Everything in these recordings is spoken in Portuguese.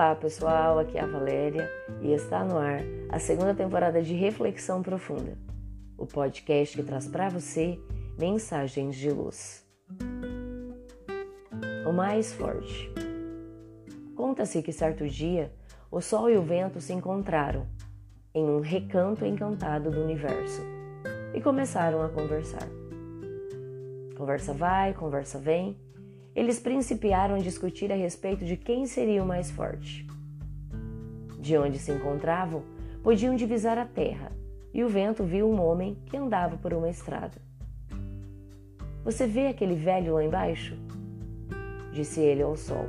Olá pessoal, aqui é a Valéria e está no ar a segunda temporada de Reflexão Profunda, o podcast que traz para você mensagens de luz. O mais forte. Conta-se que certo dia o sol e o vento se encontraram em um recanto encantado do universo e começaram a conversar. Conversa vai, conversa vem eles principiaram a discutir a respeito de quem seria o mais forte. De onde se encontravam, podiam divisar a terra, e o vento viu um homem que andava por uma estrada. Você vê aquele velho lá embaixo? Disse ele ao sol.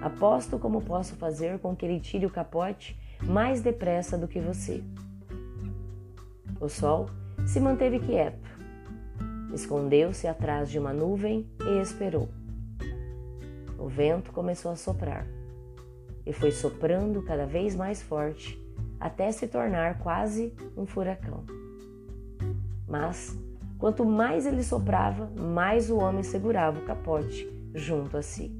Aposto como posso fazer com que ele tire o capote mais depressa do que você. O sol se manteve quieto Escondeu-se atrás de uma nuvem e esperou. O vento começou a soprar e foi soprando cada vez mais forte até se tornar quase um furacão. Mas, quanto mais ele soprava, mais o homem segurava o capote junto a si.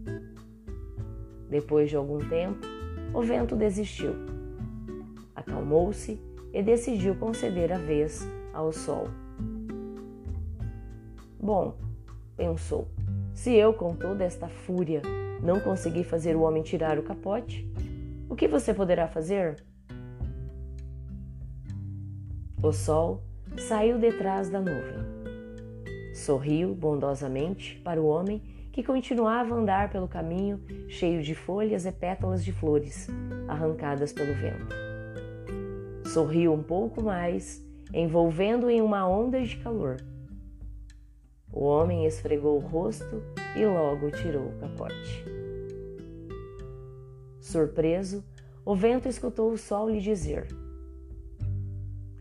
Depois de algum tempo, o vento desistiu. Acalmou-se e decidiu conceder a vez ao sol. Bom, pensou, se eu, com toda esta fúria, não conseguir fazer o homem tirar o capote, o que você poderá fazer? O sol saiu detrás da nuvem. Sorriu bondosamente para o homem que continuava a andar pelo caminho cheio de folhas e pétalas de flores arrancadas pelo vento. Sorriu um pouco mais, envolvendo em uma onda de calor o homem esfregou o rosto e logo tirou o capote. Surpreso, o vento escutou o sol lhe dizer: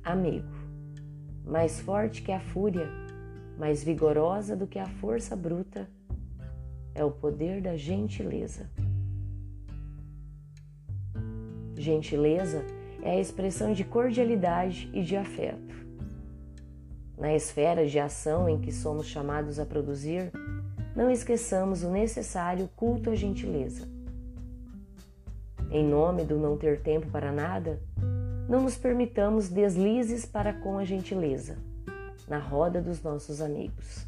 Amigo, mais forte que a fúria, mais vigorosa do que a força bruta, é o poder da gentileza. Gentileza é a expressão de cordialidade e de afeto na esfera de ação em que somos chamados a produzir, não esqueçamos o necessário culto à gentileza. Em nome do não ter tempo para nada, não nos permitamos deslizes para com a gentileza, na roda dos nossos amigos.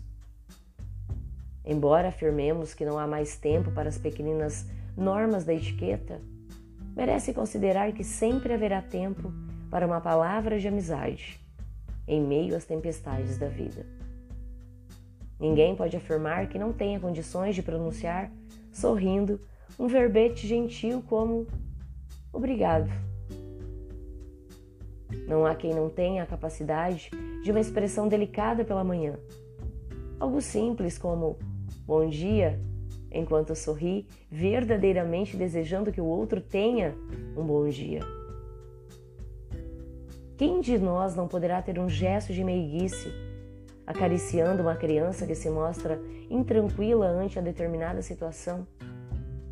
Embora afirmemos que não há mais tempo para as pequeninas normas da etiqueta, merece considerar que sempre haverá tempo para uma palavra de amizade em meio às tempestades da vida. Ninguém pode afirmar que não tenha condições de pronunciar, sorrindo, um verbete gentil como obrigado. Não há quem não tenha a capacidade de uma expressão delicada pela manhã. Algo simples como bom dia, enquanto sorri, verdadeiramente desejando que o outro tenha um bom dia. Quem de nós não poderá ter um gesto de meiguice, acariciando uma criança que se mostra intranquila ante a determinada situação,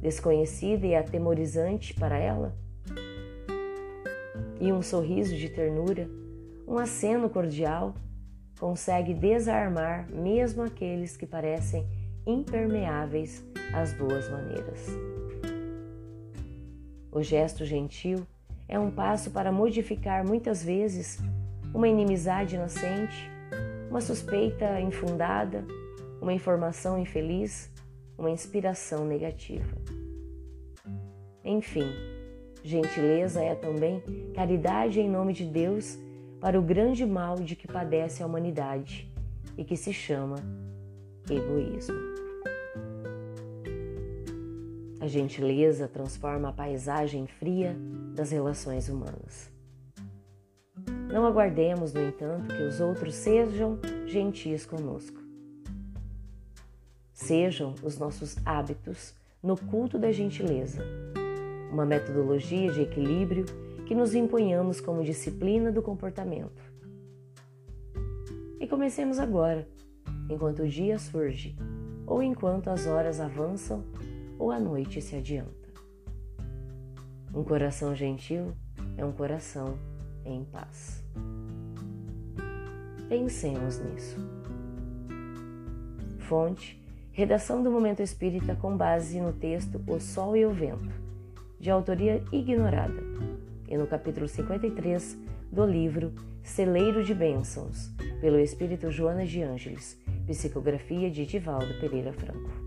desconhecida e atemorizante para ela? E um sorriso de ternura, um aceno cordial, consegue desarmar mesmo aqueles que parecem impermeáveis às boas maneiras. O gesto gentil é um passo para modificar muitas vezes uma inimizade inocente, uma suspeita infundada, uma informação infeliz, uma inspiração negativa. Enfim, gentileza é também caridade em nome de Deus para o grande mal de que padece a humanidade e que se chama egoísmo. A gentileza transforma a paisagem fria das relações humanas. Não aguardemos, no entanto, que os outros sejam gentis conosco. Sejam os nossos hábitos no culto da gentileza, uma metodologia de equilíbrio que nos imponhamos como disciplina do comportamento. E comecemos agora, enquanto o dia surge ou enquanto as horas avançam ou a noite se adianta. Um coração gentil é um coração em paz. Pensemos nisso. Fonte: Redação do Momento Espírita com base no texto O Sol e o Vento, de autoria ignorada, e no capítulo 53 do livro Celeiro de Bênçãos, pelo Espírito Joana de Ângeles, psicografia de Divaldo Pereira Franco.